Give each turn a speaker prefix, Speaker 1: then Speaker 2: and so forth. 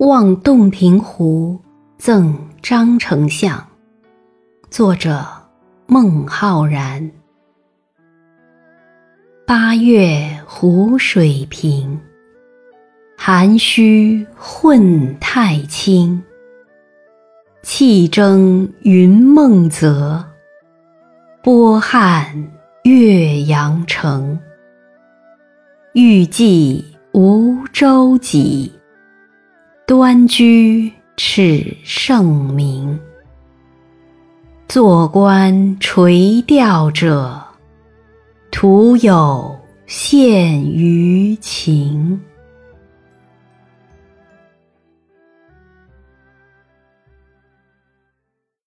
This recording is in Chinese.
Speaker 1: 望洞庭湖赠张丞相，作者孟浩然。八月湖水平，涵虚混太清。气蒸云梦泽，波撼岳阳城。欲济无舟楫。端居耻圣明，坐观垂钓者，徒有羡鱼情。